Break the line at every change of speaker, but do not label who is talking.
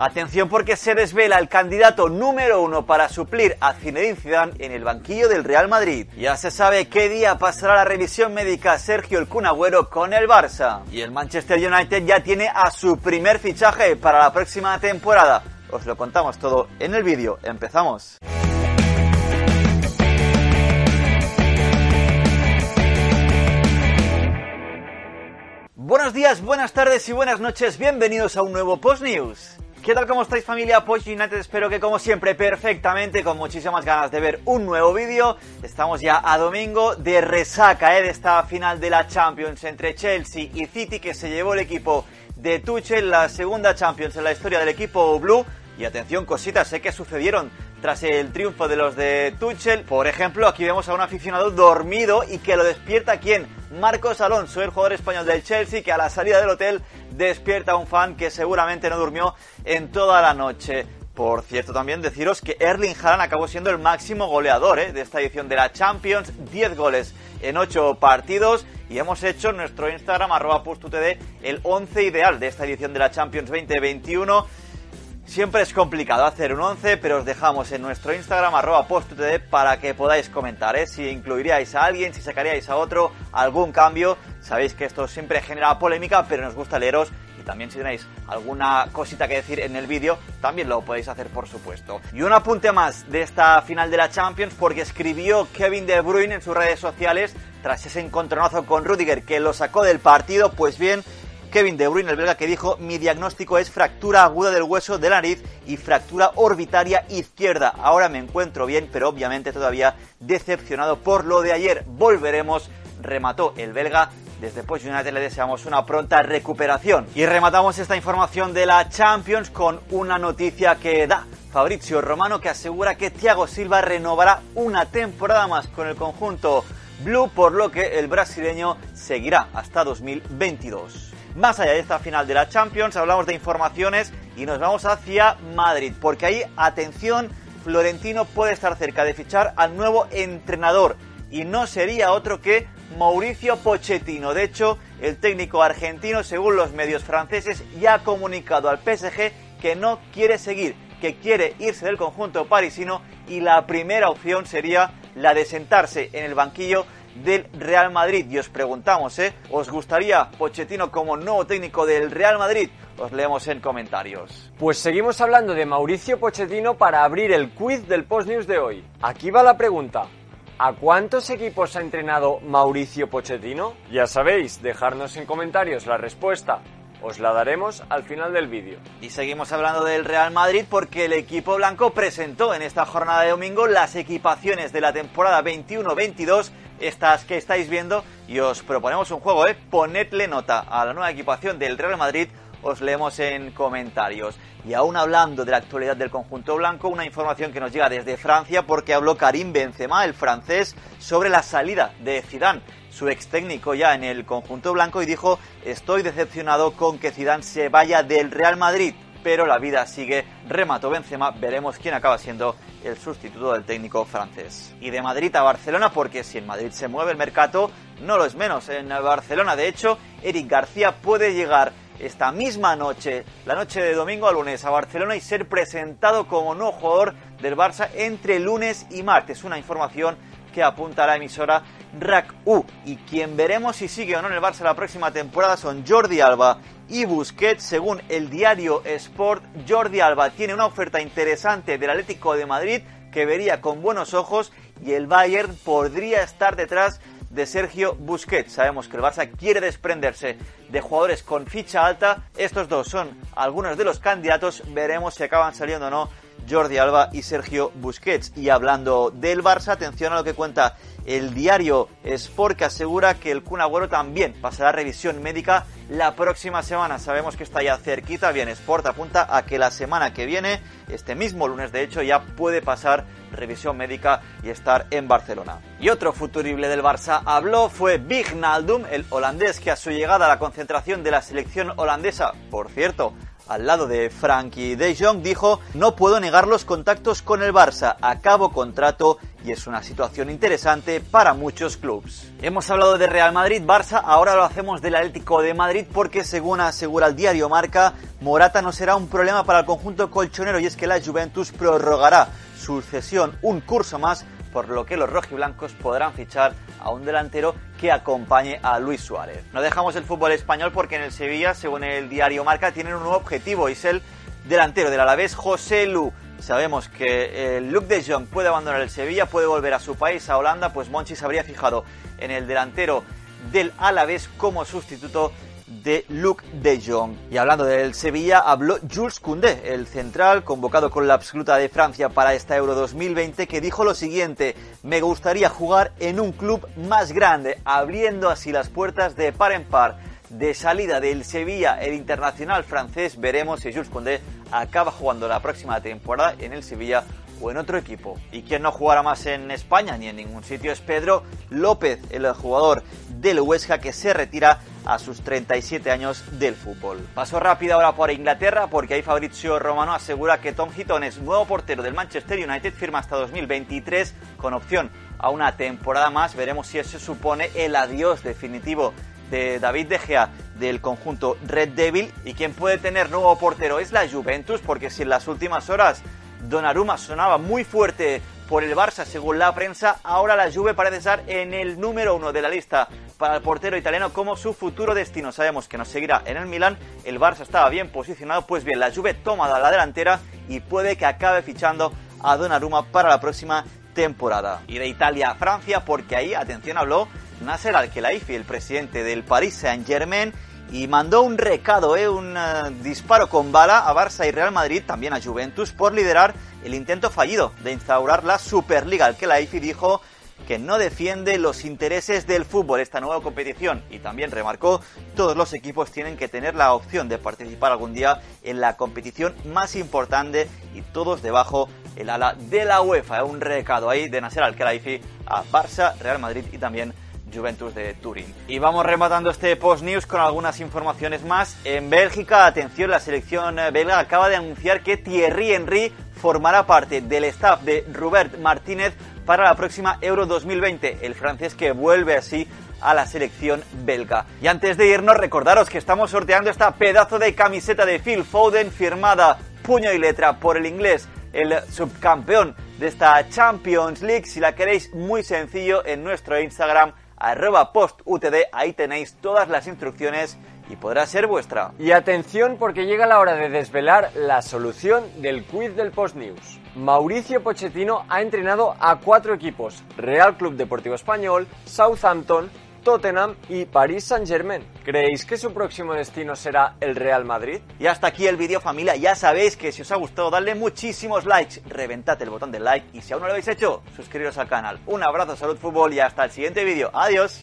Atención porque se desvela el candidato número uno para suplir a Zinedine Zidane en el banquillo del Real Madrid. Ya se sabe qué día pasará la revisión médica Sergio El Cunagüero con el Barça. Y el Manchester United ya tiene a su primer fichaje para la próxima temporada. Os lo contamos todo en el vídeo. Empezamos. Buenos días, buenas tardes y buenas noches. Bienvenidos a un nuevo Post News. ¿Qué tal? ¿Cómo estáis familia Post United? Espero que como siempre perfectamente, con muchísimas ganas de ver un nuevo vídeo. Estamos ya a domingo de resaca ¿eh? de esta final de la Champions entre Chelsea y City que se llevó el equipo de Tuchel, la segunda Champions en la historia del equipo Blue. Y atención, cositas, sé que sucedieron tras el triunfo de los de Tuchel. Por ejemplo, aquí vemos a un aficionado dormido y que lo despierta quién? Marcos Alonso, el jugador español del Chelsea, que a la salida del hotel despierta a un fan que seguramente no durmió en toda la noche. Por cierto, también deciros que Erling Haaland acabó siendo el máximo goleador ¿eh? de esta edición de la Champions, 10 goles en 8 partidos y hemos hecho en nuestro Instagram arroba el 11 ideal de esta edición de la Champions 2021 Siempre es complicado hacer un 11, pero os dejamos en nuestro Instagram, arroba postutd, para que podáis comentar ¿eh? si incluiríais a alguien, si sacaríais a otro, algún cambio. Sabéis que esto siempre genera polémica, pero nos gusta leeros y también si tenéis alguna cosita que decir en el vídeo, también lo podéis hacer por supuesto. Y un apunte más de esta final de la Champions, porque escribió Kevin De Bruyne en sus redes sociales tras ese encontronazo con Rudiger que lo sacó del partido, pues bien, Kevin De Bruyne, el belga, que dijo, mi diagnóstico es fractura aguda del hueso de la nariz y fractura orbitaria izquierda. Ahora me encuentro bien, pero obviamente todavía decepcionado por lo de ayer. Volveremos, remató el belga. Desde Post United le deseamos una pronta recuperación. Y rematamos esta información de la Champions con una noticia que da Fabrizio Romano que asegura que Thiago Silva renovará una temporada más con el conjunto Blue, por lo que el brasileño seguirá hasta 2022. Más allá de esta final de la Champions, hablamos de informaciones y nos vamos hacia Madrid, porque ahí, atención, Florentino puede estar cerca de fichar al nuevo entrenador y no sería otro que Mauricio Pochettino. De hecho, el técnico argentino, según los medios franceses, ya ha comunicado al PSG que no quiere seguir, que quiere irse del conjunto parisino y la primera opción sería la de sentarse en el banquillo del Real Madrid. Y os preguntamos, ¿eh? ¿Os gustaría Pochettino como nuevo técnico del Real Madrid? Os leemos en comentarios.
Pues seguimos hablando de Mauricio Pochettino para abrir el quiz del Post News de hoy. Aquí va la pregunta. ¿A cuántos equipos ha entrenado Mauricio Pochettino? Ya sabéis, dejarnos en comentarios la respuesta. Os la daremos al final del vídeo.
Y seguimos hablando del Real Madrid porque el equipo blanco presentó en esta jornada de domingo las equipaciones de la temporada 21-22 estas que estáis viendo y os proponemos un juego, ¿eh? Ponedle nota a la nueva equipación del Real Madrid, os leemos en comentarios. Y aún hablando de la actualidad del conjunto blanco, una información que nos llega desde Francia porque habló Karim Benzema, el francés, sobre la salida de Zidane, su ex técnico ya en el conjunto blanco y dijo, "Estoy decepcionado con que Zidane se vaya del Real Madrid." Pero la vida sigue. Remató Benzema, veremos quién acaba siendo el sustituto del técnico francés. Y de Madrid a Barcelona, porque si en Madrid se mueve el mercado, no lo es menos. En Barcelona, de hecho, Eric García puede llegar esta misma noche, la noche de domingo a lunes, a Barcelona y ser presentado como nuevo jugador del Barça entre lunes y martes. Una información que apunta a la emisora RAC U. Y quien veremos si sigue o no en el Barça la próxima temporada son Jordi Alba y Busquets. Según el diario Sport, Jordi Alba tiene una oferta interesante del Atlético de Madrid que vería con buenos ojos y el Bayern podría estar detrás de Sergio Busquets. Sabemos que el Barça quiere desprenderse de jugadores con ficha alta. Estos dos son algunos de los candidatos. Veremos si acaban saliendo o no Jordi Alba y Sergio Busquets. Y hablando del Barça, atención a lo que cuenta el diario Sport, que asegura que el Kun Agüero también pasará revisión médica la próxima semana. Sabemos que está ya cerquita. Bien, Sport apunta a que la semana que viene, este mismo lunes de hecho, ya puede pasar revisión médica y estar en Barcelona. Y otro futurible del Barça habló fue Naldum, el holandés que a su llegada a la concentración de la selección holandesa, por cierto, al lado de Frankie de Jong, dijo, no puedo negar los contactos con el Barça, acabo contrato y es una situación interesante para muchos clubes. Hemos hablado de Real Madrid, Barça, ahora lo hacemos del Atlético de Madrid porque según asegura el diario Marca, Morata no será un problema para el conjunto colchonero y es que la Juventus prorrogará su cesión un curso más por lo que los rojiblancos podrán fichar a un delantero que acompañe a Luis Suárez. No dejamos el fútbol español porque en el Sevilla, según el diario Marca, tienen un nuevo objetivo y es el delantero del Alavés, José Lu. Sabemos que eh, Luke de Jong puede abandonar el Sevilla, puede volver a su país, a Holanda, pues Monchi se habría fijado en el delantero del Alavés como sustituto de Luke de Jong. Y hablando del Sevilla, habló Jules Koundé, el central convocado con la absoluta de Francia para esta Euro 2020, que dijo lo siguiente, me gustaría jugar en un club más grande, abriendo así las puertas de par en par. De salida del Sevilla, el internacional francés, veremos si Jules Koundé acaba jugando la próxima temporada en el Sevilla o en otro equipo. Y quien no jugará más en España ni en ningún sitio es Pedro López, el jugador del Huesca que se retira a sus 37 años del fútbol. Paso rápido ahora por Inglaterra porque ahí Fabrizio Romano asegura que Tom Hitton es nuevo portero del Manchester United, firma hasta 2023 con opción a una temporada más. Veremos si eso supone el adiós definitivo de David De Gea del conjunto Red Devil y quien puede tener nuevo portero es la Juventus porque si en las últimas horas Donnarumma sonaba muy fuerte por el Barça según la prensa, ahora la Juve parece estar en el número uno de la lista para el portero italiano como su futuro destino. Sabemos que nos seguirá en el Milán, el Barça estaba bien posicionado, pues bien, la Juve toma la delantera y puede que acabe fichando a Donnarumma para la próxima temporada. Y de Italia a Francia, porque ahí, atención, habló Nasser Al-Khelaifi, el presidente del Paris Saint-Germain, y mandó un recado, eh, un eh, disparo con bala a Barça y Real Madrid, también a Juventus, por liderar el intento fallido de instaurar la Superliga. El que la IFI dijo que no defiende los intereses del fútbol, esta nueva competición. Y también remarcó, todos los equipos tienen que tener la opción de participar algún día en la competición más importante y todos debajo el ala de la UEFA. Un recado ahí de Nasser Al-Khelaifi a Barça, Real Madrid y también Juventus de Turín. Y vamos rematando este post news con algunas informaciones más. En Bélgica, atención, la selección belga acaba de anunciar que Thierry Henry formará parte del staff de Robert Martínez para la próxima Euro 2020, el francés que vuelve así a la selección belga. Y antes de irnos, recordaros que estamos sorteando esta pedazo de camiseta de Phil Foden firmada puño y letra por el inglés, el subcampeón de esta Champions League. Si la queréis, muy sencillo, en nuestro Instagram arroba postutd, ahí tenéis todas las instrucciones y podrá ser vuestra.
Y atención porque llega la hora de desvelar la solución del quiz del Post News. Mauricio Pochettino ha entrenado a cuatro equipos, Real Club Deportivo Español, Southampton, Tottenham y Paris Saint-Germain. ¿Creéis que su próximo destino será el Real Madrid?
Y hasta aquí el vídeo familia, ya sabéis que si os ha gustado darle muchísimos likes, reventad el botón de like y si aún no lo habéis hecho, suscribiros al canal. Un abrazo, salud, fútbol y hasta el siguiente vídeo. Adiós.